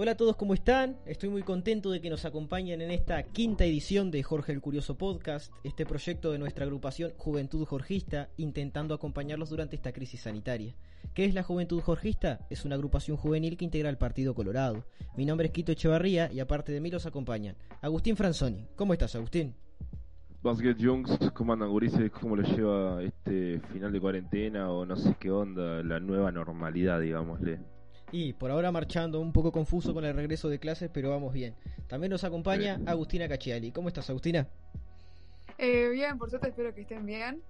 Hola a todos, ¿cómo están? Estoy muy contento de que nos acompañen en esta quinta edición de Jorge el Curioso Podcast, este proyecto de nuestra agrupación Juventud Jorgista, intentando acompañarlos durante esta crisis sanitaria. ¿Qué es la Juventud Jorgista? Es una agrupación juvenil que integra el Partido Colorado. Mi nombre es Quito Echevarría y aparte de mí los acompañan Agustín Franzoni. ¿Cómo estás, Agustín? Basket Jungs, ¿cómo andan? ¿Cómo les lleva este final de cuarentena o no sé qué onda, la nueva normalidad, digámosle? Y por ahora marchando un poco confuso con el regreso de clases, pero vamos bien. También nos acompaña Agustina Cachiali. ¿Cómo estás, Agustina? Eh, bien, por suerte espero que estén bien.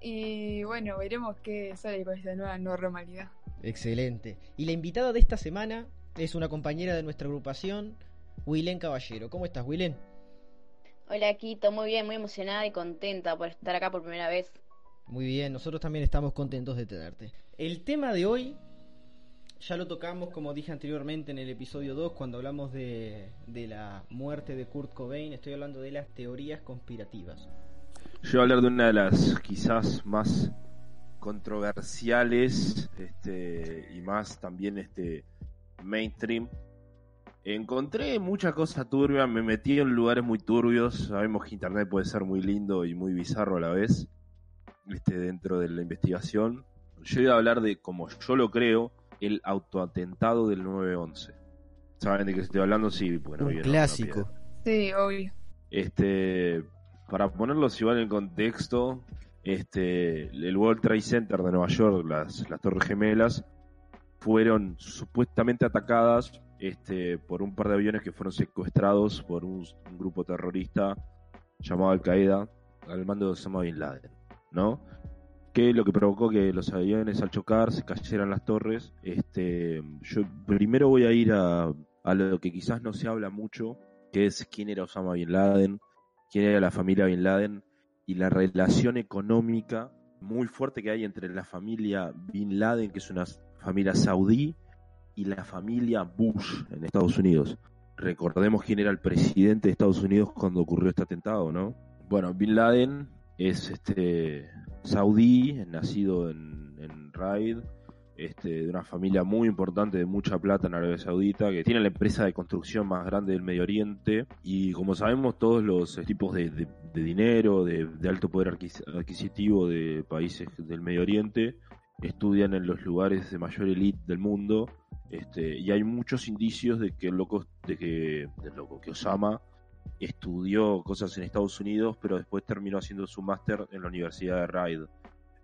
Y bueno, veremos qué sale con esta nueva normalidad. Excelente. Y la invitada de esta semana es una compañera de nuestra agrupación, Wilén Caballero. ¿Cómo estás, Wilén? Hola, Quito. Muy bien, muy emocionada y contenta por estar acá por primera vez. Muy bien, nosotros también estamos contentos de tenerte. El tema de hoy ya lo tocamos, como dije anteriormente en el episodio 2, cuando hablamos de, de la muerte de Kurt Cobain. Estoy hablando de las teorías conspirativas. Yo voy a hablar de una de las quizás más controversiales este, y más también este, mainstream. Encontré mucha cosa turbia, me metí en lugares muy turbios. Sabemos que Internet puede ser muy lindo y muy bizarro a la vez este, dentro de la investigación. Yo voy a hablar de, como yo lo creo, el autoatentado del 9-11. ¿Saben de qué estoy hablando? Sí, bueno, Un clásico. Sí, obvio. Este, para ponerlos igual en contexto, este, el World Trade Center de Nueva York, las, las Torres Gemelas, fueron supuestamente atacadas este, por un par de aviones que fueron secuestrados por un, un grupo terrorista llamado Al Qaeda al mando de Osama Bin Laden, ¿no? Que lo que provocó que los aviones al chocar se cayeran las torres. Este, yo primero voy a ir a, a lo que quizás no se habla mucho, que es quién era Osama Bin Laden, quién era la familia Bin Laden y la relación económica muy fuerte que hay entre la familia Bin Laden, que es una familia saudí, y la familia Bush en Estados Unidos. Recordemos quién era el presidente de Estados Unidos cuando ocurrió este atentado, ¿no? Bueno, Bin Laden es este saudí, nacido en, en Raid, este, de una familia muy importante de mucha plata en Arabia Saudita, que tiene la empresa de construcción más grande del Medio Oriente. Y como sabemos, todos los tipos de, de, dinero, de, de, alto poder adquisitivo de países del Medio Oriente, estudian en los lugares de mayor elite del mundo. Este, y hay muchos indicios de que el loco, de que, del loco, que Osama estudió cosas en Estados Unidos, pero después terminó haciendo su máster en la Universidad de Raid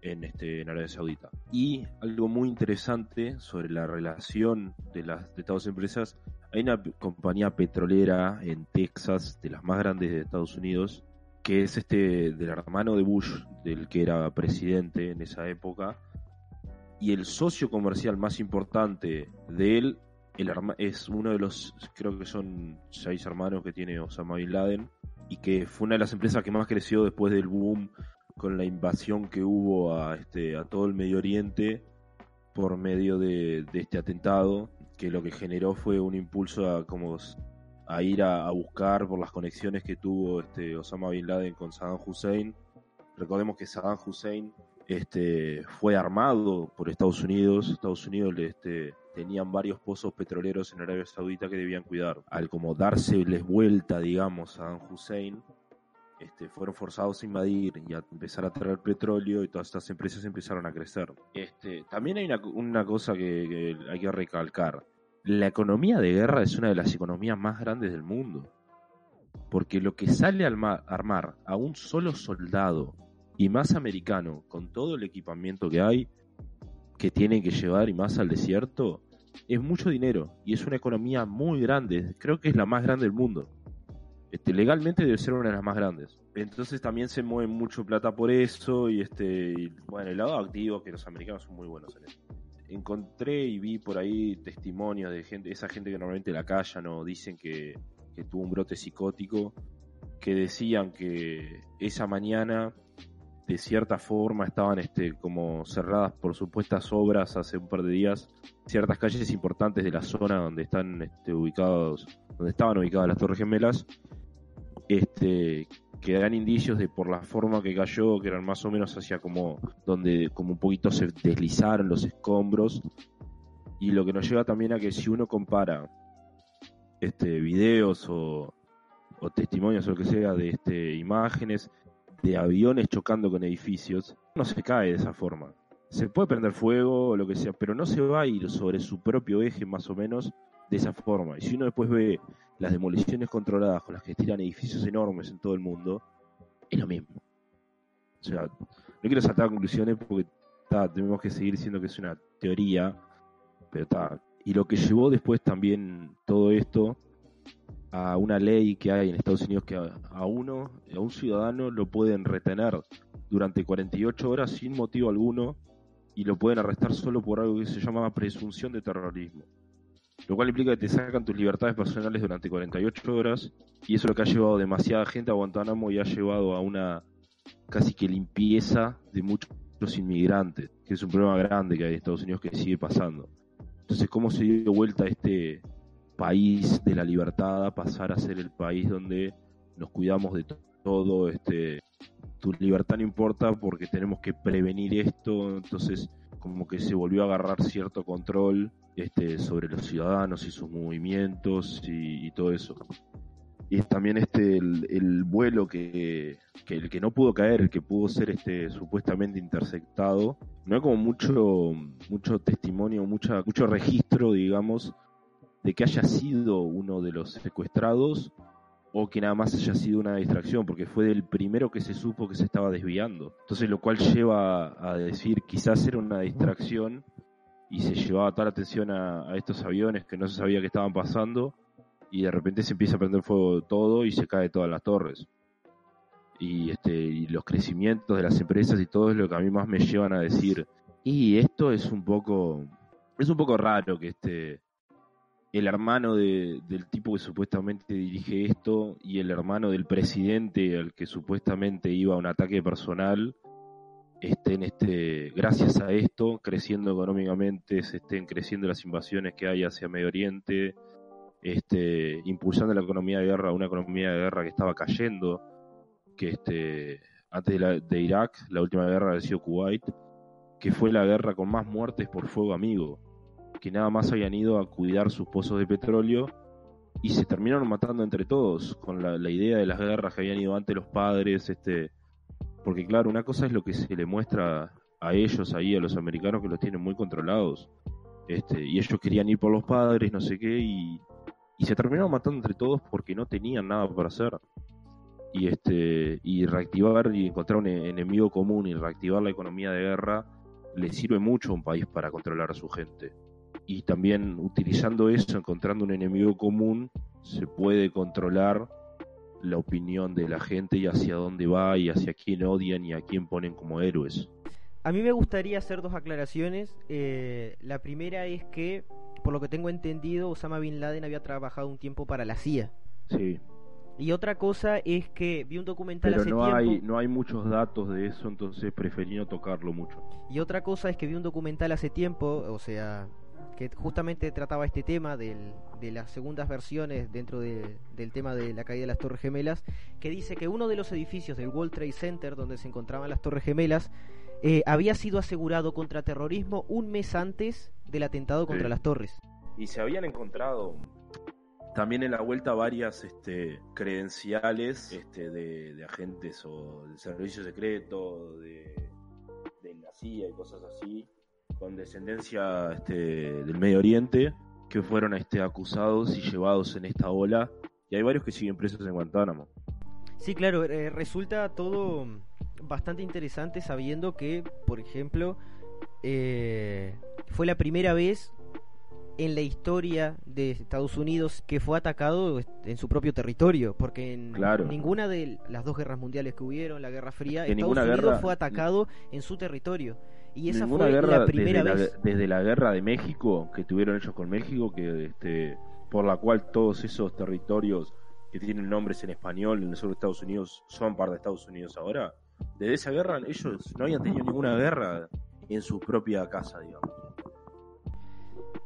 en, este, en Arabia Saudita. Y algo muy interesante sobre la relación de las de estas dos empresas, hay una compañía petrolera en Texas, de las más grandes de Estados Unidos, que es este del hermano de Bush, del que era presidente en esa época, y el socio comercial más importante de él el es uno de los, creo que son seis hermanos que tiene Osama Bin Laden y que fue una de las empresas que más creció después del boom con la invasión que hubo a, este, a todo el Medio Oriente por medio de, de este atentado, que lo que generó fue un impulso a, como, a ir a, a, buscar por las conexiones que tuvo este, Osama Bin Laden con Saddam Hussein. Recordemos que Saddam Hussein este, fue armado por Estados Unidos. Estados Unidos este, tenían varios pozos petroleros en Arabia Saudita que debían cuidar. Al como dárseles vuelta, digamos, a Saddam Hussein, este, fueron forzados a invadir y a empezar a traer petróleo y todas estas empresas empezaron a crecer. Este, también hay una, cosa que, hay que recalcar. La economía de guerra es una de las economías más grandes del mundo. Porque lo que sale al armar a un solo soldado y más americano, con todo el equipamiento que hay, que tienen que llevar y más al desierto, es mucho dinero y es una economía muy grande. Creo que es la más grande del mundo. Este, legalmente debe ser una de las más grandes. Entonces también se mueve mucho plata por eso y este, bueno, el lado activo que los americanos son muy buenos en eso. Encontré y vi por ahí testimonios de gente, esa gente que normalmente la callan o dicen que tuvo un brote psicótico, que decían que esa mañana de cierta forma estaban este, como cerradas por supuestas obras hace un par de días ciertas calles importantes de la zona donde están este, ubicados donde estaban ubicadas las torres gemelas este que dan indicios de por la forma que cayó que eran más o menos hacia como donde como un poquito se deslizaron los escombros. Y lo que nos lleva también a que si uno compara este, videos o, o testimonios o lo que sea de este, imágenes de aviones chocando con edificios, no se cae de esa forma. Se puede prender fuego o lo que sea, pero no se va a ir sobre su propio eje más o menos de esa forma. Y si uno después ve las demoliciones controladas con las que tiran edificios enormes en todo el mundo, es lo mismo. O sea, no quiero saltar conclusiones porque tenemos que seguir diciendo que es una teoría, pero está. Y lo que llevó después también todo esto a una ley que hay en Estados Unidos que a, uno, a un ciudadano, lo pueden retener durante 48 horas sin motivo alguno y lo pueden arrestar solo por algo que se llama presunción de terrorismo. Lo cual implica que te sacan tus libertades personales durante 48 horas y eso es lo que ha llevado demasiada gente a Guantánamo y ha llevado a una casi que limpieza de muchos inmigrantes, que es un problema grande que hay en Estados Unidos que sigue pasando. Entonces, ¿cómo se dio vuelta este país de la libertad pasar a ser el país donde nos cuidamos de todo, este, tu libertad no importa porque tenemos que prevenir esto, entonces como que se volvió a agarrar cierto control este, sobre los ciudadanos y sus movimientos y, todo eso. Y también este el, vuelo que, que, el que no pudo caer, el que pudo ser este supuestamente interceptado, no hay como mucho mucho testimonio, mucha, mucho registro, digamos, de que haya sido uno de los secuestrados o que nada más haya sido una distracción, porque fue el primero que se supo que se estaba desviando. Entonces, lo cual lleva a decir quizás era una distracción y se llevaba tal atención a, estos aviones que no se sabía que estaban pasando y de repente se empieza a prender fuego todo y se cae todas las torres. Y, este, y los crecimientos de las empresas y todo es lo que a mí más me llevan a decir, y esto es un poco, es un poco raro que este el hermano del tipo que supuestamente dirige esto y el hermano del presidente al que supuestamente iba a un ataque personal estén este gracias a esto creciendo económicamente se estén creciendo las invasiones que hay hacia Medio Oriente este impulsando la economía de guerra una economía de guerra que estaba cayendo que este antes de, de Irak la última guerra ha sido Kuwait que fue la guerra con más muertes por fuego amigo que nada más habían ido a cuidar sus pozos de petróleo y se terminaron matando entre todos con la, idea de las guerras que habían ido antes los padres, este, porque claro, una cosa es lo que se le muestra a ellos ahí, a los americanos que los tienen muy controlados, este, y ellos querían ir por los padres, no sé qué, y, se terminaron matando entre todos porque no tenían nada para hacer. Y este, y reactivar y encontrar un enemigo común y reactivar la economía de guerra le sirve mucho a un país para controlar a su gente y también utilizando eso, encontrando un enemigo común, se puede controlar la opinión de la gente y hacia dónde va y hacia quién odian y a quién ponen como héroes. A mí me gustaría hacer dos aclaraciones. Eh, la primera es que, por lo que tengo entendido, Osama Bin Laden había trabajado un tiempo para la CIA. Sí. Y otra cosa es que vi un documental Pero hace no tiempo. Hay, no hay muchos datos de eso, entonces preferí no tocarlo mucho. Y otra cosa es que vi un documental hace tiempo, o sea, que justamente trataba este tema del, de las segundas versiones dentro del tema de la caída de las Torres Gemelas, que dice que uno de los edificios del World Trade Center donde se encontraban las Torres Gemelas eh, había sido asegurado contra terrorismo un mes antes del atentado contra las torres. Y se habían encontrado también en la vuelta varias este, credenciales este, de, agentes o del servicio secreto, de, de la CIA y cosas así, con descendencia este, del Medio Oriente que fueron este, acusados y llevados en esta ola. Y hay varios que siguen presos en Guantánamo. Sí, claro, eh, resulta todo bastante interesante sabiendo que, por ejemplo, eh, fue la primera vez en la historia de Estados Unidos que fue atacado en su propio territorio, porque en ninguna de las dos guerras mundiales que hubieron, la Guerra Fría, Estados Unidos fue atacado en su territorio. Y esa fue la primera desde vez. La, desde la guerra de México que tuvieron ellos con México, que este, por la cual todos esos territorios que tienen nombres en español en el sur de Estados Unidos son parte de Estados Unidos ahora. Desde esa guerra ellos no habían tenido ninguna guerra en su propia casa, digamos.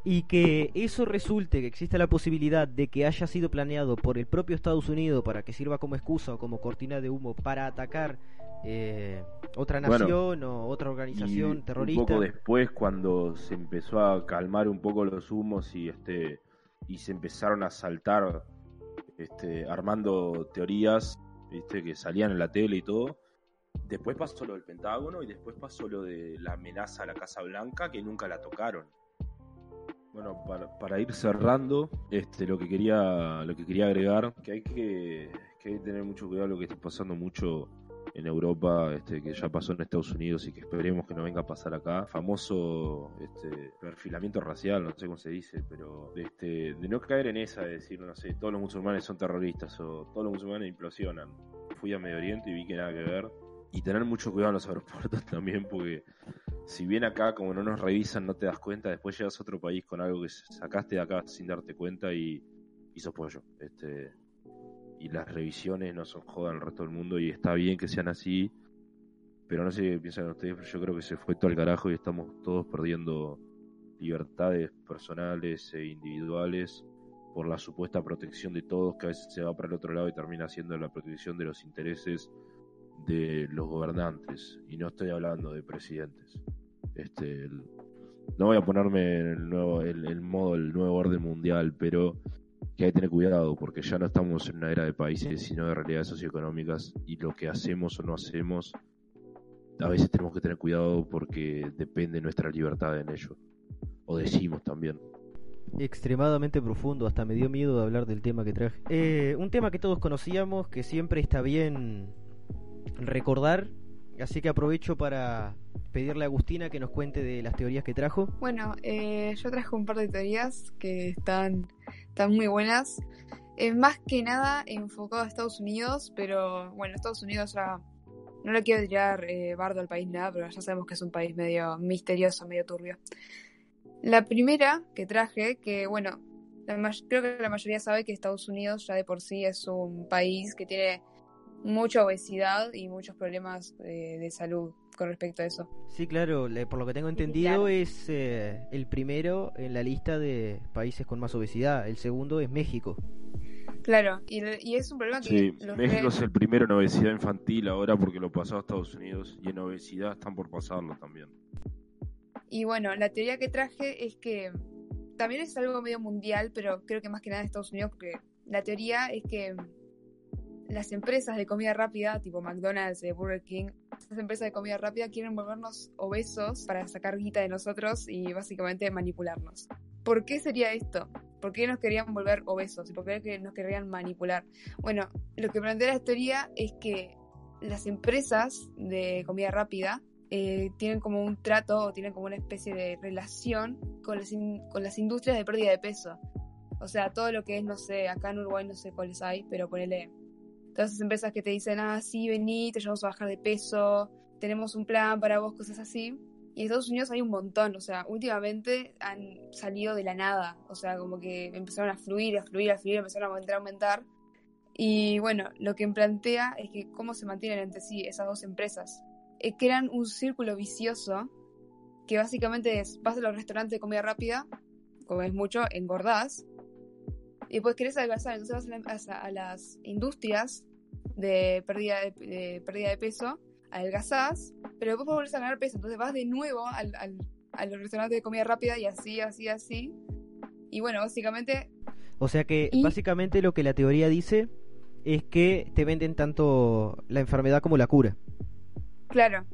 Y que eso resulte, que existe la posibilidad de que haya sido planeado por el propio Estados Unidos para que sirva como excusa o como cortina de humo para atacar eh, otra nación o otra organización terrorista. Un poco después, cuando se empezó a calmar un poco los humos y este y se empezaron a saltar este, armando teorías ¿viste? que salían en la tele y todo. Después pasó lo del Pentágono y después pasó lo de la amenaza a la Casa Blanca que nunca la tocaron. Bueno, para, ir cerrando, este, lo que quería, lo que quería agregar, que hay que, que hay que tener mucho cuidado lo que está pasando mucho en Europa, este, que ya pasó en Estados Unidos y que esperemos que no venga a pasar acá. Famoso este, perfilamiento racial, no sé cómo se dice, pero este, de no caer en esa de decir, no sé, todos los musulmanes son terroristas o todos los musulmanes implosionan. Fui a Medio Oriente y vi que nada que ver. Y tener mucho cuidado en los aeropuertos también, porque si bien acá como no nos revisan no te das cuenta, después llegas a otro país con algo que sacaste de acá sin darte cuenta y, y sos pollo. Este, y las revisiones no son jodas al resto del mundo y está bien que sean así, pero no sé qué piensan ustedes, pero yo creo que se fue todo al carajo y estamos todos perdiendo libertades personales e individuales por la supuesta protección de todos, que a veces se va para el otro lado y termina siendo la protección de los intereses de los gobernantes. Y no estoy hablando de presidentes. Este, no voy a ponerme en el, nuevo, el modo del nuevo orden mundial, pero que hay que tener cuidado porque ya no estamos en una era de países, sino de realidades socioeconómicas y lo que hacemos o no hacemos, a veces tenemos que tener cuidado porque depende nuestra libertad en ello. O decimos también. Extremadamente profundo, hasta me dio miedo de hablar del tema que traje. Eh, un tema que todos conocíamos, que siempre está bien recordar, así que aprovecho para pedirle a Agustina que nos cuente de las teorías que trajo. Bueno, eh, yo traje un par de teorías que están, están muy buenas. Eh, más que nada enfocado a Estados Unidos, pero bueno, Estados Unidos ya no le quiero tirar eh, bardo al país nada, pero ya sabemos que es un país medio misterioso, medio turbio. La primera que traje, que bueno, creo que la mayoría sabe que Estados Unidos ya de por sí es un país que tiene mucha obesidad y muchos problemas eh, de salud con respecto a eso. Sí, claro, por lo que tengo entendido es eh, el primero en la lista de países con más obesidad, el segundo es México. Claro, y, es un problema que... Sí, México es el primero en obesidad infantil ahora porque lo pasó a Estados Unidos y en obesidad están por pasarlo también. Y bueno, la teoría que traje es que también es algo medio mundial, pero creo que más que nada en Estados Unidos porque la teoría es que las empresas de comida rápida, tipo McDonald's, Burger King, esas empresas de comida rápida quieren volvernos obesos para sacar guita de nosotros y básicamente manipularnos. ¿Por qué sería esto? ¿Por qué nos querían volver obesos? ¿Y por qué nos querían manipular? Bueno, lo que plantea la teoría es que las empresas de comida rápida eh, tienen como un trato o tienen como una especie de relación con las, con las industrias de pérdida de peso. O sea, todo lo que es, no sé, acá en Uruguay no sé cuáles hay, pero ponele todas esas empresas que te dicen, ah, sí, vení, te llevamos a bajar de peso, tenemos un plan para vos, cosas así. Y en Estados Unidos hay un montón, o sea, últimamente han salido de la nada, o sea, como que empezaron a fluir, a fluir, a fluir, empezaron a aumentar, a aumentar. Y bueno, lo que plantea es que cómo se mantienen entre sí esas dos empresas. Es que eran un círculo vicioso que básicamente es, vas a los restaurantes de comida rápida, comes mucho, engordás, y pues querés adelgazar, entonces vas a, las industrias de pérdida de, pérdida de peso, adelgazás, pero después volvés a ganar peso, entonces vas de nuevo al, al, al restaurante de comida rápida y así, así, así. Y bueno, básicamente... O sea que básicamente lo que la teoría dice es que te venden tanto la enfermedad como la cura. Claro,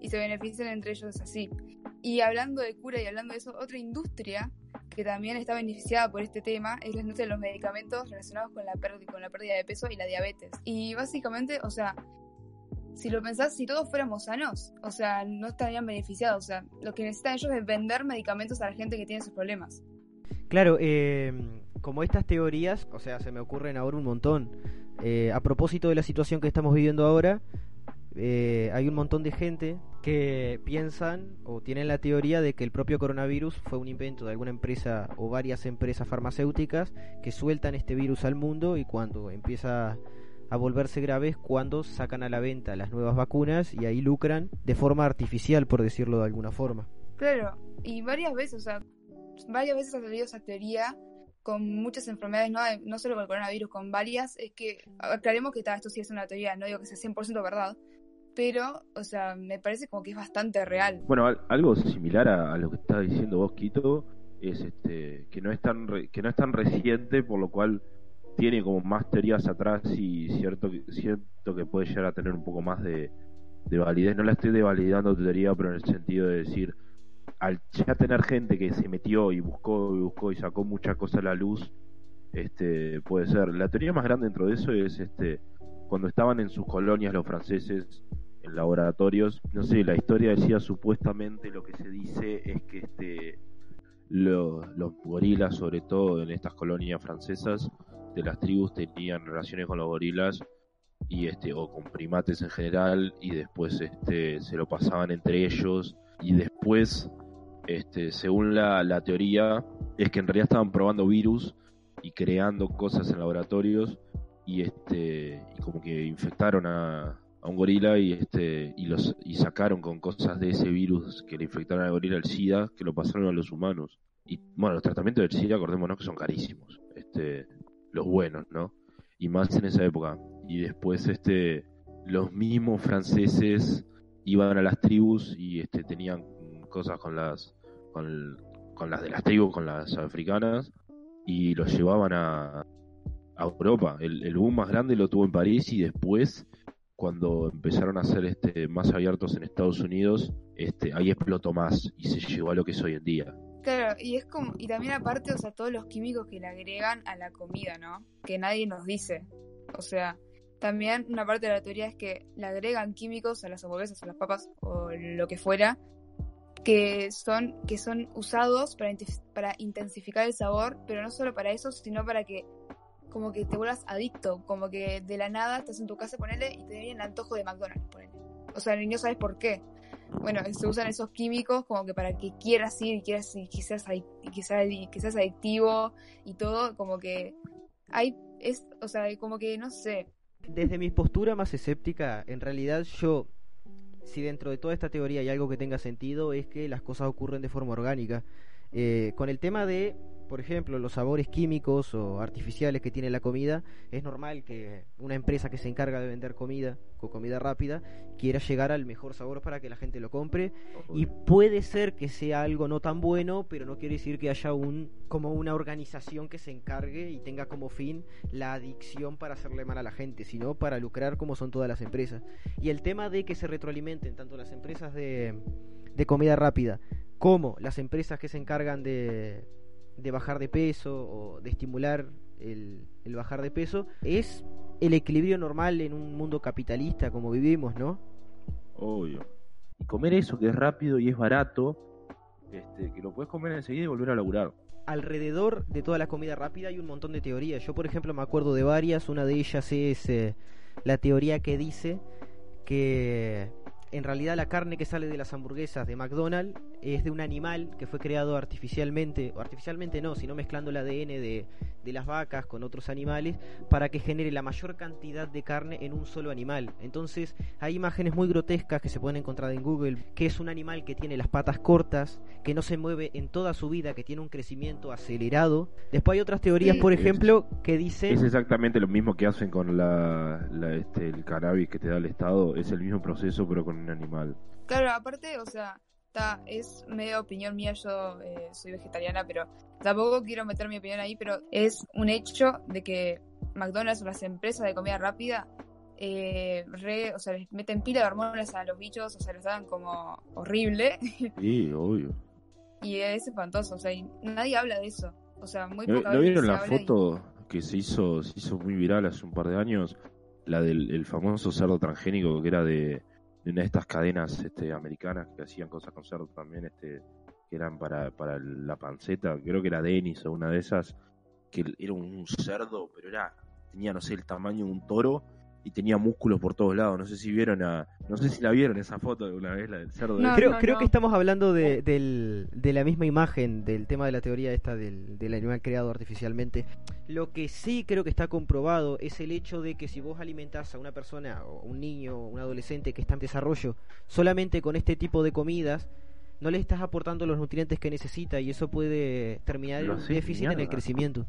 y se benefician entre ellos así. Y hablando de cura y hablando de eso, otra industria que también está beneficiada por este tema es la industria de los medicamentos relacionados con la, con la pérdida de peso y la diabetes. Y básicamente, o sea, si lo pensás, si todos fuéramos sanos, o sea, no estarían beneficiados. O sea, lo que necesitan ellos es vender medicamentos a la gente que tiene esos problemas. Claro, eh, como estas teorías, o sea, se me ocurren ahora un montón. Eh, a propósito de la situación que estamos viviendo ahora, eh, hay un montón de gente que piensan o tienen la teoría de que el propio coronavirus fue un invento de alguna empresa o varias empresas farmacéuticas que sueltan este virus al mundo y cuando empieza a volverse grave es cuando sacan a la venta las nuevas vacunas y ahí lucran de forma artificial, por decirlo de alguna forma. Claro, y varias veces, o sea, varias veces ha salido esa teoría con muchas enfermedades, no, no solo con el coronavirus, con varias, es que aclaremos que esto sí es una teoría, no digo que sea 100% verdad, pero, o sea, me parece como que es bastante real. Bueno, algo similar a, lo que estaba diciendo vos, Quito, es este que no es tan que no es tan reciente, por lo cual tiene como más teorías atrás y cierto cierto que puede llegar a tener un poco más de, de validez. No la estoy devalidando tu teoría, pero en el sentido de decir al ya tener gente que se metió y buscó y buscó y sacó muchas cosas a la luz, este puede ser. La teoría más grande dentro de eso es este cuando estaban en sus colonias los franceses en laboratorios, no sé, la historia decía supuestamente lo que se dice es que este los, gorilas, sobre todo en estas colonias francesas, de las tribus tenían relaciones con los gorilas y este o con primates en general y después este se lo pasaban entre ellos. Y después este según la, la teoría es que en realidad estaban probando virus y creando cosas en laboratorios y este y como que infectaron a, a un gorila y este y los y sacaron con cosas de ese virus que le infectaron al gorila el SIDA que lo pasaron a los humanos. Y bueno los tratamientos del SIDA acordémonos que son carísimos este los buenos no y más en esa época. Y después este los mismos franceses iban a las tribus y este tenían cosas con las con, con las de las tribus con las africanas y los llevaban a, a Europa el, el boom más grande lo tuvo en París y después cuando empezaron a ser este, más abiertos en Estados Unidos, este, ahí explotó más y se llegó a lo que es hoy en día. Claro, y es como, y también aparte, o sea, todos los químicos que le agregan a la comida, ¿no? Que nadie nos dice. O sea, también una parte de la teoría es que le agregan químicos a las hamburguesas, a las papas o lo que fuera, que son, que son usados para, para intensificar el sabor, pero no solo para eso, sino para que como que te vuelvas adicto, como que de la nada estás en tu casa, ponele, y te viene el antojo de McDonald's, ponele. O sea, ni no sabes por qué. Bueno, se usan esos químicos como que para que quieras ir y quieras y quizás quizás, quizás adictivo y todo, como que hay es, o sea, como que no sé. Desde mi postura más escéptica, en realidad yo si dentro de toda esta teoría hay algo que tenga sentido es que las cosas ocurren de forma orgánica. Eh, con el tema de por ejemplo, los sabores químicos o artificiales que tiene la comida, es normal que una empresa que se encarga de vender comida o comida rápida quiera llegar al mejor sabor para que la gente lo compre y puede ser que sea algo no tan bueno, pero no quiere decir que haya un como una organización que se encargue y tenga como fin la adicción para hacerle mal a la gente, sino para lucrar como son todas las empresas. Y el tema de que se retroalimenten tanto las empresas de, de comida rápida como las empresas que se encargan de de bajar de peso o de estimular el, bajar de peso, es el equilibrio normal en un mundo capitalista como vivimos, ¿no? Obvio. Y comer eso que es rápido y es barato, este, que lo puedes comer enseguida y volver a laburar. Alrededor de toda la comida rápida hay un montón de teorías. Yo, por ejemplo, me acuerdo de varias. Una de ellas es eh, la teoría que dice que en realidad la carne que sale de las hamburguesas de McDonald's es de un animal que fue creado artificialmente, o artificialmente no, sino mezclando el ADN de, de, las vacas con otros animales para que genere la mayor cantidad de carne en un solo animal. Entonces hay imágenes muy grotescas que se pueden encontrar en Google, que es un animal que tiene las patas cortas, que no se mueve en toda su vida, que tiene un crecimiento acelerado. Después hay otras teorías, por ejemplo, que dicen... Es exactamente lo mismo que hacen con la, este, el cannabis que te da el Estado, es el mismo proceso pero con un animal. Claro, aparte, o sea, es medio opinión mía, yo eh, soy vegetariana, pero tampoco quiero meter mi opinión ahí, pero es un hecho de que McDonald's o las empresas de comida rápida eh, o sea, les meten pila de hormonas a los bichos, o sea, les dan como horrible. Sí, obvio. y es espantoso, o sea, nadie habla de eso. O sea, muy poca ¿No, vieron la foto que se hizo, se hizo muy viral hace un par de años? La del famoso cerdo transgénico que era de, de una de estas cadenas este, americanas que hacían cosas con cerdo también, este, que eran para, para la panceta, creo que era Denis o una de esas, que era un cerdo, pero era, tenía, no sé, el tamaño de un toro y tenía músculos por todos lados. No sé si vieron a, no sé si la vieron esa foto de una vez, la del cerdo. creo, creo que estamos hablando de, del, de la misma imagen, del tema de la teoría esta del, del animal creado artificialmente. Lo que sí creo que está comprobado es el hecho de que si vos alimentás a una persona, o un niño, o un adolescente que está en desarrollo, solamente con este tipo de comidas, no le estás aportando los nutrientes que necesita y eso puede terminar en un déficit en el crecimiento.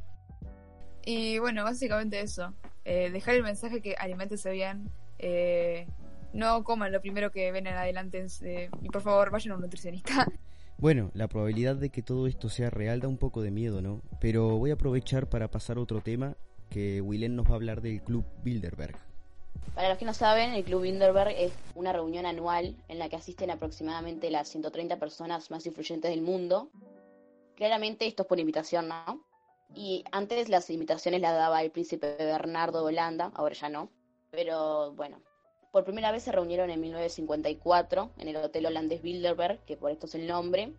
Y bueno, básicamente eso. Eh, dejar el mensaje que alimentense bien. Eh, no coman lo primero que ven en adelante. Eh, y por favor, vayan a un nutricionista. Bueno, la probabilidad de que todo esto sea real da un poco de miedo, ¿no? Pero voy a aprovechar para pasar a otro tema que Willem nos va a hablar del Club Bilderberg. Para los que no saben, el Club Bilderberg es una reunión anual en la que asisten aproximadamente las 130 personas más influyentes del mundo. Claramente esto es por invitación, ¿no? Y antes las invitaciones las daba el príncipe Bernardo de Holanda, ahora ya no. Pero bueno, por primera vez se reunieron en 1954 en el Hotel Holandés Bilderberg, que por esto es el nombre,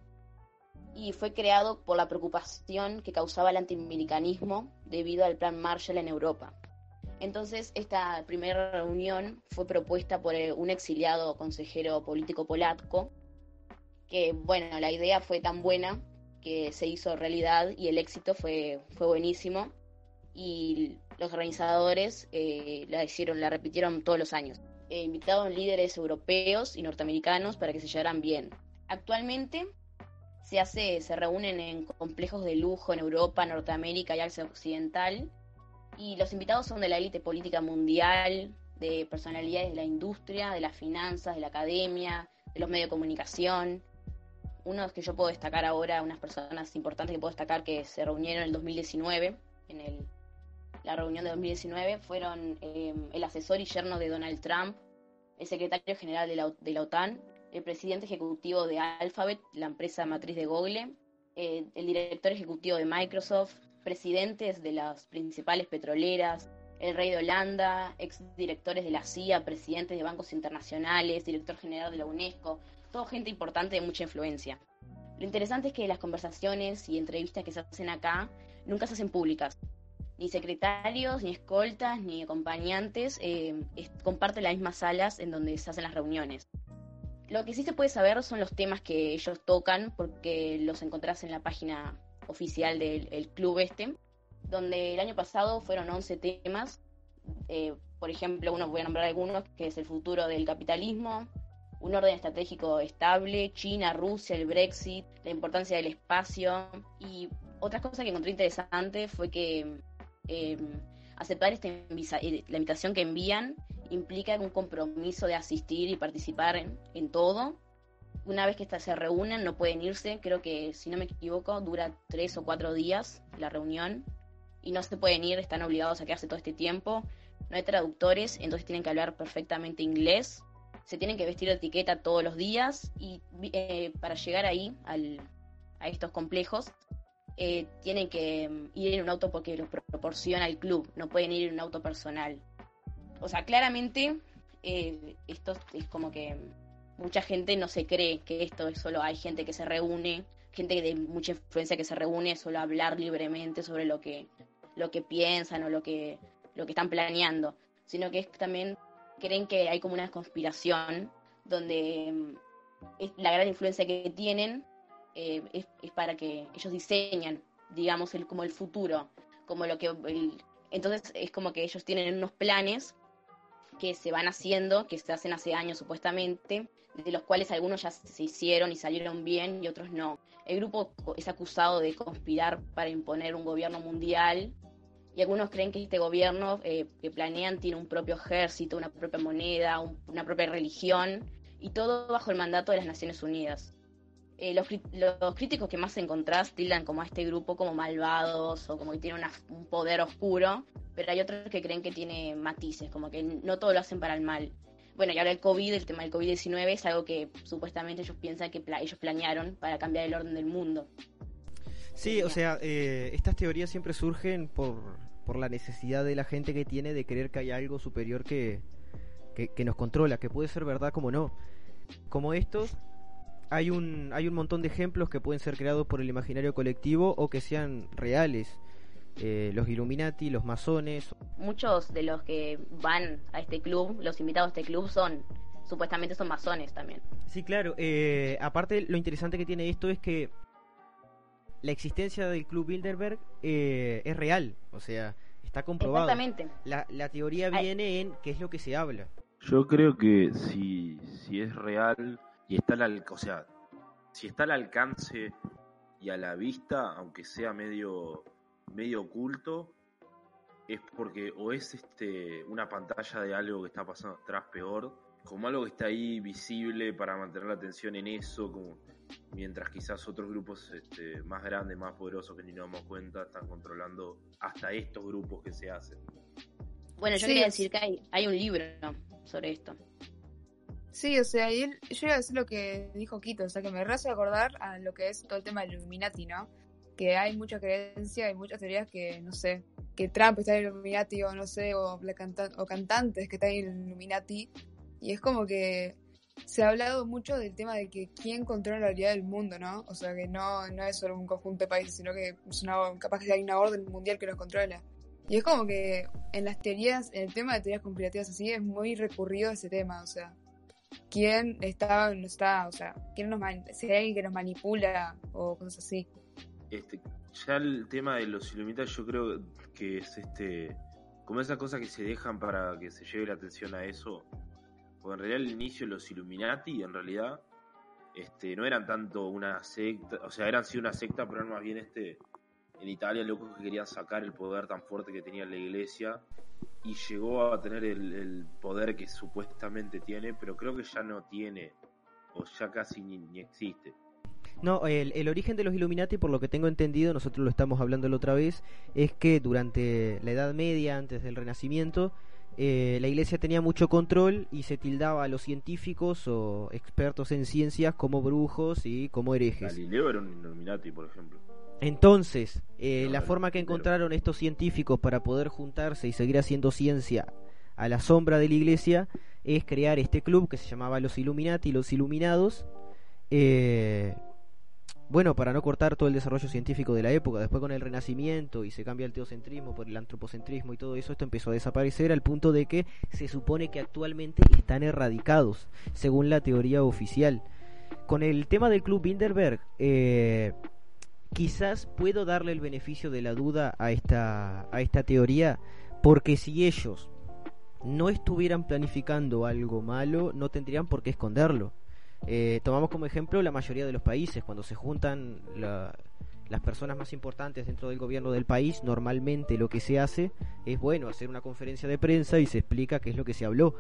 y fue creado por la preocupación que causaba el antiamericanismo debido al Plan Marshall en Europa. Entonces, esta primera reunión fue propuesta por eh, un exiliado consejero político polaco, que, bueno, la idea fue tan buena que se hizo realidad y el éxito fue, fue buenísimo. Y los organizadores eh, la hicieron, la repitieron todos los años. Eh, invitaron líderes europeos y norteamericanos para que se llevaran bien. Actualmente se hace, se reúnen en complejos de lujo en Europa, Norteamérica y Asia Occidental. Y los invitados son de la élite política mundial, de personalidades de la industria, de las finanzas, de la academia, de los medios de comunicación. Unos que yo puedo destacar ahora, unas personas importantes que puedo destacar que se reunieron en el 2019, en el la reunión de 2019 fueron em, el asesor y yerno de Donald Trump, el secretario general de la, de la OTAN, el presidente ejecutivo de Alphabet, la empresa matriz de Google, eh, el director ejecutivo de Microsoft, presidentes de las principales petroleras, el rey de Holanda, exdirectores de la CIA, presidentes de bancos internacionales, director general de la UNESCO, toda gente importante de mucha influencia. Lo interesante es que las conversaciones y entrevistas que se hacen acá nunca se hacen públicas ni secretarios, ni escoltas, ni acompañantes eh, comparten las mismas salas en donde se hacen las reuniones. Lo que sí se puede saber son los temas que ellos tocan, porque los encontrás en la página oficial del club este, donde el año pasado fueron 11 temas. Eh, por ejemplo, uno voy a nombrar algunos, que es el futuro del capitalismo, un orden estratégico estable, China, Rusia, el Brexit, la importancia del espacio. Y otra cosa que encontré interesante fue que aceptar este, eh, la invitación que envían implica un compromiso de asistir y participar en, todo. Una vez que se reúnen, no pueden irse. Creo que, si no me equivoco, dura tres o cuatro días la reunión. Y no se pueden ir, están obligados a quedarse todo este tiempo. No hay traductores, entonces tienen que hablar perfectamente inglés. Se tienen que vestir de etiqueta todos los días. Y eh, para llegar ahí, al, a estos complejos, eh, tienen que mm, ir en un auto porque lo proporciona el club, no pueden ir en un auto personal. O sea, claramente eh, esto es como que mucha gente no se cree que esto es solo hay gente que se reúne, gente de mucha influencia que se reúne solo a hablar libremente sobre lo que, lo que piensan o lo que, lo que están planeando, sino que es también creen que hay como una conspiración donde mm, es la gran influencia que tienen eh, es, para que ellos diseñan, digamos, el, como el futuro, como lo que... entonces es como que ellos tienen unos planes que se van haciendo, que se hacen hace años supuestamente, de los cuales algunos ya se hicieron y salieron bien y otros no. El grupo es acusado de conspirar para imponer un gobierno mundial y algunos creen que este gobierno eh, que planean tiene un propio ejército, una propia moneda, una propia religión y todo bajo el mandato de las Naciones Unidas. Eh, los, críticos que más encontrás tildan como a este grupo como malvados o como que tiene un poder oscuro, pero hay otros que creen que tiene matices, como que no todo lo hacen para el mal. Bueno, y ahora el COVID, el tema del COVID-19 es algo que supuestamente ellos piensan que ellos planearon para cambiar el orden del mundo. Sí, o sea, eh, estas teorías siempre surgen por, por la necesidad de la gente que tiene de creer que hay algo superior que, que nos controla, que puede ser verdad como no. Como estos, hay un, hay un montón de ejemplos que pueden ser creados por el imaginario colectivo o que sean reales. Eh, los Illuminati, los masones. Muchos de los que van a este club, los invitados a este club, son supuestamente son masones también. Sí, claro. Eh, aparte, lo interesante que tiene esto es que la existencia del club Bilderberg eh, es real, o sea, está comprobado. Exactamente. La, la teoría viene en qué es lo que se habla. Yo creo que si, si es real y está al, o sea, si está al alcance y a la vista, aunque sea medio, medio oculto, es porque o es este una pantalla de algo que está pasando atrás peor, como algo que está ahí visible para mantener la atención en eso, como mientras quizás otros grupos este, más grandes, más poderosos que ni nos damos cuenta, están controlando hasta estos grupos que se hacen. Bueno, yo Sí, quería decir que hay, hay un libro sobre esto. Sí, o sea, y él- yo iba a decir lo que dijo Quito, o sea, que me hace acordar a lo que es todo el tema del Illuminati, ¿no? Que hay mucha creencia y muchas teorías que, no sé, que Trump está en el Illuminati o no sé, o, la canta- o cantantes que están en el Illuminati. Y es como que se ha hablado mucho del tema de que quién controla la realidad del mundo, ¿no? O sea, que no, no es solo un conjunto de países, sino que es una, capaz que hay una orden mundial que los controla. Y es como que en las teorías, en el tema de teorías conspirativas así, es muy recurrido ese tema, o sea, quién está o no está, o sea, quién nos si alguien que nos manipula o cosas así. Este, ya el tema de los Illuminati yo creo que es este como esas cosas que se dejan para que se lleve la atención a eso. Porque en realidad al inicio los Illuminati en realidad este no eran tanto una secta, o sea, eran sí una secta, pero eran más bien este en Italia locos que querían sacar el poder tan fuerte que tenía la iglesia y llegó a tener el, el poder que supuestamente tiene, pero creo que ya no tiene o ya casi ni, ni existe. No, el, el origen de los Illuminati, por lo que tengo entendido, nosotros lo estamos hablando la otra vez, es que durante la Edad Media, antes del Renacimiento, eh, la Iglesia tenía mucho control y se tildaba a los científicos o expertos en ciencias como brujos y como herejes. Galileo era un Illuminati, por ejemplo. Entonces, eh, No, la forma que encontraron estos científicos para poder juntarse y seguir haciendo ciencia a la sombra de la iglesia es crear este club que se llamaba los Illuminati, los Iluminados. eh, bueno, para no cortar todo el desarrollo científico de la época, después con el Renacimiento y se cambia el teocentrismo por el antropocentrismo y todo eso, esto empezó a desaparecer al punto de que se supone que actualmente están erradicados, según la teoría oficial. Con el tema del Club Bilderberg, eh, quizás puedo darle el beneficio de la duda a esta, a esta teoría, porque si ellos no estuvieran planificando algo malo, no tendrían por qué esconderlo. Eh, tomamos como ejemplo la mayoría de los países, cuando se juntan la- las personas más importantes dentro del gobierno del país, normalmente lo que se hace es, bueno, hacer una conferencia de prensa y se explica qué es lo que se habló.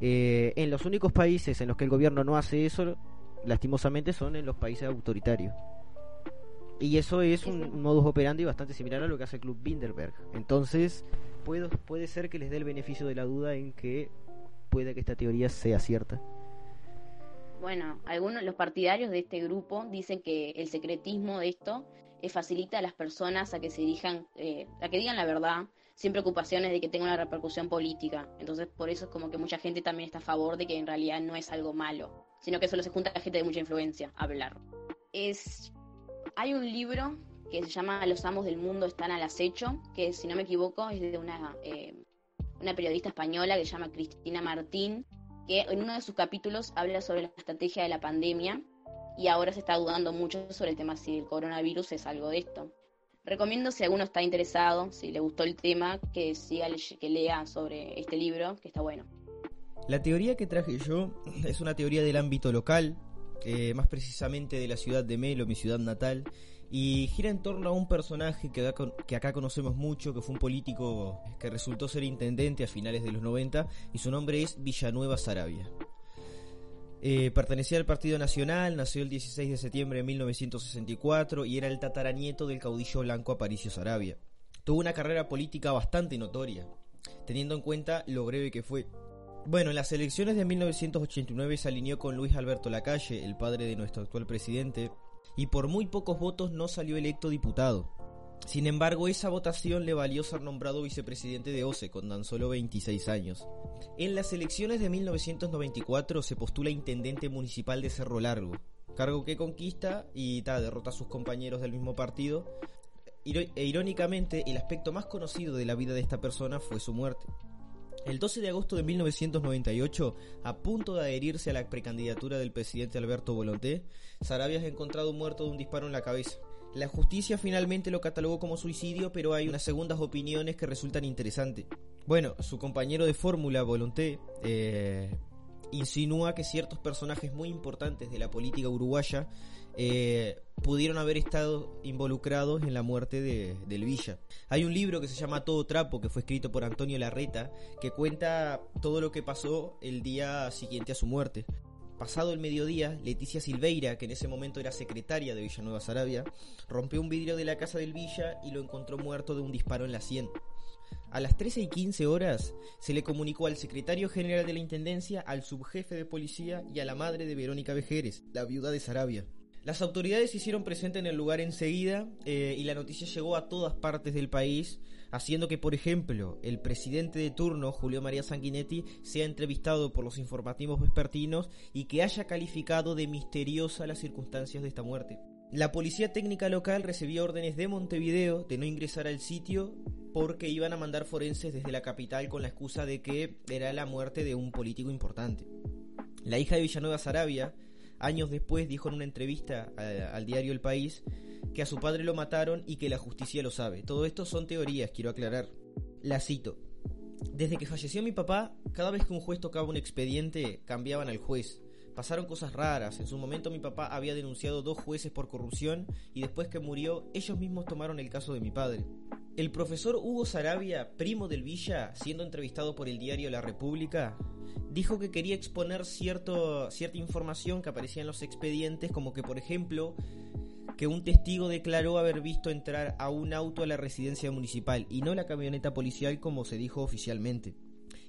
Eh, en los únicos países en los que el gobierno no hace eso, lastimosamente, son en los países autoritarios. Y eso es un, modus operandi bastante similar a lo que hace el Club Bilderberg. Entonces, puedo, puede ser que les dé el beneficio de la duda en que pueda que esta teoría sea cierta. Bueno, algunos los partidarios de este grupo dicen que el secretismo de esto eh, facilita a las personas a que se dirijan, eh, a que digan la verdad, sin preocupaciones de que tenga una repercusión política. Entonces, por eso es como que mucha gente también está a favor de que en realidad no es algo malo, sino que solo se junta gente de mucha influencia a hablar. Es hay un libro que se llama Los amos del mundo están al acecho, que si no me equivoco es de una, eh, una periodista española que se llama Cristina Martín, que en uno de sus capítulos habla sobre la estrategia de la pandemia y ahora se está dudando mucho sobre el tema si el coronavirus es algo de esto. Recomiendo si alguno está interesado, si le gustó el tema, que siga que lea sobre este libro, que está bueno. La teoría que traje yo es una teoría del ámbito local, eh, más precisamente de la ciudad de Melo, mi ciudad natal, y gira en torno a un personaje que acá, conocemos mucho, que fue un político que resultó ser intendente a finales de los 90, y su nombre es Villanueva Sarabia. Eh, pertenecía al Partido Nacional, nació el 16 de septiembre de 1964 y era el tataranieto del caudillo blanco Aparicio Sarabia. Tuvo una carrera política bastante notoria, teniendo en cuenta lo breve que fue. Bueno, en las elecciones de 1989 se alineó con Luis Alberto Lacalle, el padre de nuestro actual presidente, y por muy pocos votos no salió electo diputado. Sin embargo, esa votación le valió ser nombrado vicepresidente de OCE con tan solo 26 años. En las elecciones de 1994 se postula intendente municipal de Cerro Largo, cargo que conquista y ta, derrota a sus compañeros del mismo partido. E irónicamente, el aspecto más conocido de la vida de esta persona fue su muerte. El 12 de agosto de 1998, a punto de adherirse a la precandidatura del presidente Alberto Volonté, Sarabia es encontrado muerto de un disparo en la cabeza. La justicia finalmente lo catalogó como suicidio, pero hay unas segundas opiniones que resultan interesantes. Bueno, su compañero de fórmula, Volonté, eh, insinúa que ciertos personajes muy importantes de la política uruguaya eh, pudieron haber estado involucrados en la muerte de, del Villa. Hay un libro que se llama Todo Trapo, que fue escrito por Antonio Larreta, que cuenta todo lo que pasó el día siguiente a su muerte. pasado el mediodía, Leticia Silveira, que en ese momento era secretaria de Villanueva Sarabia, rompió un vidrio de la casa del Villa y lo encontró muerto de un disparo en la sien. A las 13 y 15 horas se le comunicó al secretario general de la Intendencia, al subjefe de policía y a la madre de Verónica Vejeres, la viuda de Sarabia. Las autoridades se hicieron presentes en el lugar enseguida eh, y la noticia llegó a todas partes del país, haciendo que, por ejemplo, el presidente de turno, Julio María Sanguinetti, sea entrevistado por los informativos vespertinos y que haya calificado de misteriosa las circunstancias de esta muerte. La policía técnica local recibió órdenes de Montevideo de no ingresar al sitio porque iban a mandar forenses desde la capital con la excusa de que era la muerte de un político importante. La hija de Villanueva Sarabia, años después, dijo en una entrevista al diario El País que a su padre lo mataron y que la justicia lo sabe. Todo esto son teorías, quiero aclarar. La cito. Desde que falleció mi papá, cada vez que un juez tocaba un expediente, cambiaban al juez. Pasaron cosas raras. En su momento mi papá había denunciado dos jueces por corrupción y después que murió, ellos mismos tomaron el caso de mi padre. El profesor Hugo Sarabia, primo del Villa, siendo entrevistado por el diario La República, dijo que quería exponer cierto, cierta información que aparecía en los expedientes, como que, por ejemplo, que un testigo declaró haber visto entrar a un auto a la residencia municipal y no la camioneta policial como se dijo oficialmente.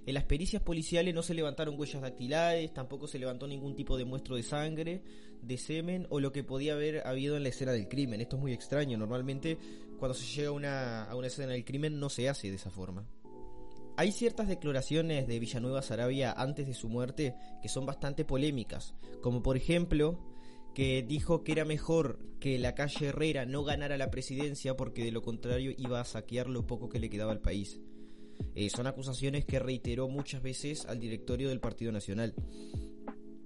En las pericias policiales no se levantaron huellas dactilares, tampoco se levantó ningún tipo de muestro de sangre, de semen o lo que podía haber habido en la escena del crimen. Esto es muy extraño. Normalmente cuando se llega a una, a una escena del crimen no se hace de esa forma. Hay ciertas declaraciones de Villanueva Sarabia antes de su muerte que son bastante polémicas, como por ejemplo que dijo que era mejor que la calle Herrera no ganara la presidencia porque de lo contrario iba a saquear lo poco que le quedaba al país. Eh, son acusaciones que reiteró muchas veces al directorio del Partido Nacional.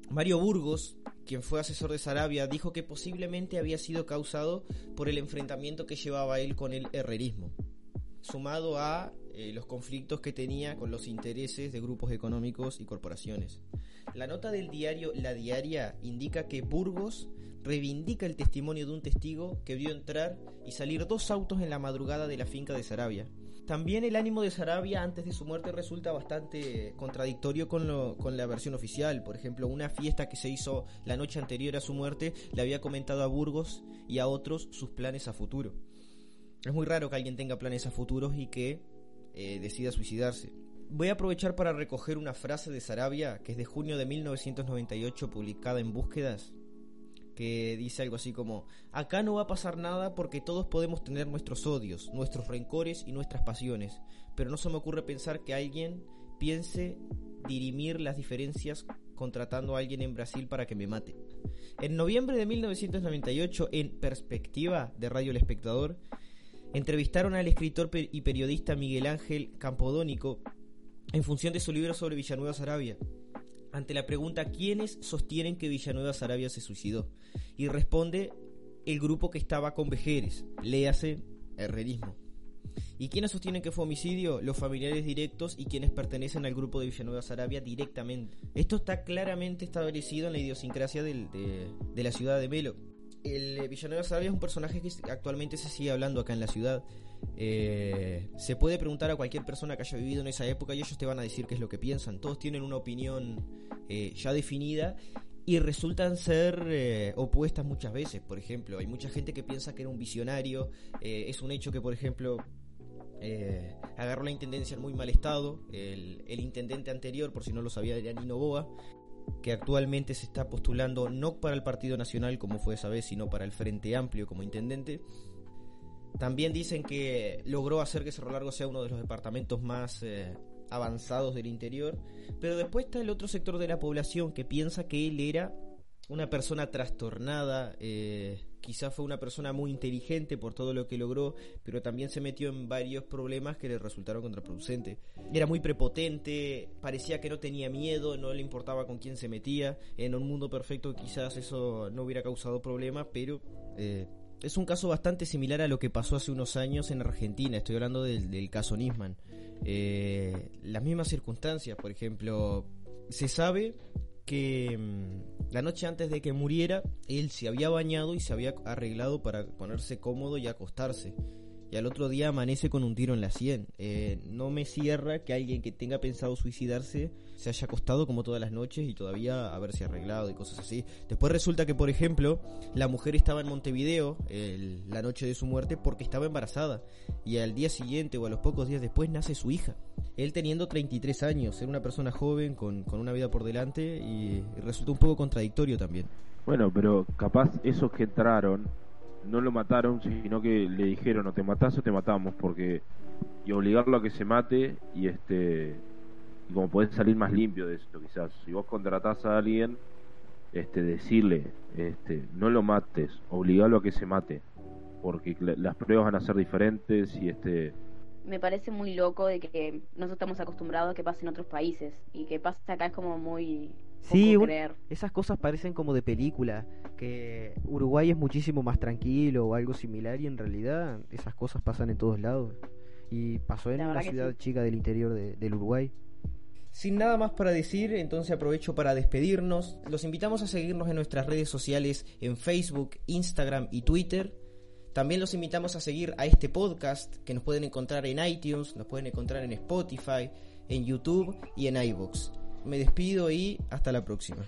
Mario Burgos, quien fue asesor de Sarabia, dijo que posiblemente había sido causado por el enfrentamiento que llevaba él con el herrerismo, sumado a eh, los conflictos que tenía con los intereses de grupos económicos y corporaciones. La nota del diario La Diaria indica que Burgos reivindica el testimonio de un testigo que vio entrar y salir dos autos en la madrugada de la finca de Sarabia, también el ánimo de Sarabia antes de su muerte resulta bastante contradictorio con, lo, con la versión oficial. Por ejemplo, una fiesta que se hizo la noche anterior a su muerte le había comentado a Burgos y a otros sus planes a futuro. Es muy raro que alguien tenga planes a futuros y que eh, decida suicidarse. Voy a aprovechar para recoger una frase de Sarabia que es de junio de 1998 publicada en Búsquedas que dice algo así como, acá no va a pasar nada porque todos podemos tener nuestros odios, nuestros rencores y nuestras pasiones, pero no se me ocurre pensar que alguien piense dirimir las diferencias contratando a alguien en Brasil para que me mate. En noviembre de 1998, en Perspectiva de Radio El Espectador, entrevistaron al escritor y periodista Miguel Ángel Campodónico en función de su libro sobre Villanueva Sarabia ante la pregunta ¿quiénes sostienen que Villanueva Sarabia se suicidó? Y responde el grupo que estaba con Vejeres, léase herrerismo. ¿Y quiénes sostienen que fue homicidio? Los familiares directos y quienes pertenecen al grupo de Villanueva Sarabia directamente. Esto está claramente establecido en la idiosincrasia de, de, la ciudad de Melo. El eh, Villanueva Sarabia es un personaje que actualmente se sigue hablando acá en la ciudad. Eh, se puede preguntar a cualquier persona que haya vivido en esa época y ellos te van a decir qué es lo que piensan. Todos tienen una opinión eh, ya definida y resultan ser eh, opuestas muchas veces. Por ejemplo, hay mucha gente que piensa que era un visionario. es un hecho que, por ejemplo, agarró la intendencia en muy mal estado. El, el, intendente anterior, por si no lo sabía, era Nino Boa, que actualmente se está postulando no para el Partido Nacional como fue esa vez, sino para el Frente Amplio como intendente. También dicen que logró hacer que Cerro Largo sea uno de los departamentos más eh, avanzados del interior. Pero después está el otro sector de la población que piensa que él era una persona trastornada, eh, quizás fue una persona muy inteligente por todo lo que logró, pero también se metió en varios problemas que le resultaron contraproducentes. Era muy prepotente, parecía que no tenía miedo, no le importaba con quién se metía. En un mundo perfecto quizás eso no hubiera causado problemas, pero eh, es un caso bastante similar a lo que pasó hace unos años en Argentina. Estoy hablando del, caso Nisman. Eh, las mismas circunstancias, por ejemplo, se sabe que mm, la noche antes de que muriera, él se había bañado y se había arreglado para ponerse cómodo y acostarse. y al otro día amanece con un tiro en la sien. Eh, no me cierra que alguien que tenga pensado suicidarse se haya acostado como todas las noches y todavía haberse arreglado y cosas así. Después resulta que, por ejemplo, la mujer estaba en Montevideo la noche de su muerte porque estaba embarazada y al día siguiente o a los pocos días después nace su hija. Él teniendo 33 años, era una persona joven con, con una vida por delante y, y resulta un poco contradictorio también. Bueno, pero capaz esos que entraron no lo mataron, sino que le dijeron o te matás o te matamos, porque y obligarlo a que se mate y este y como podés salir más limpio de esto quizás. Si vos contratás a alguien, este decirle, este no lo mates, obligarlo a que se mate, porque las pruebas van a ser diferentes y este me parece muy loco de que nosotros estamos acostumbrados a que pase en otros países y que pase acá es como muy Sí, esas cosas parecen como de película, que Uruguay es muchísimo más tranquilo o algo similar y en realidad esas cosas pasan en todos lados. Y pasó en una ciudad chica del interior del Uruguay. Sin nada más para decir, entonces aprovecho para despedirnos. Los invitamos a seguirnos en nuestras redes sociales en Facebook, Instagram y Twitter. También los invitamos a seguir a este podcast que nos pueden encontrar en iTunes, nos pueden encontrar en Spotify, en YouTube y en iVoox. Me despido y hasta la próxima.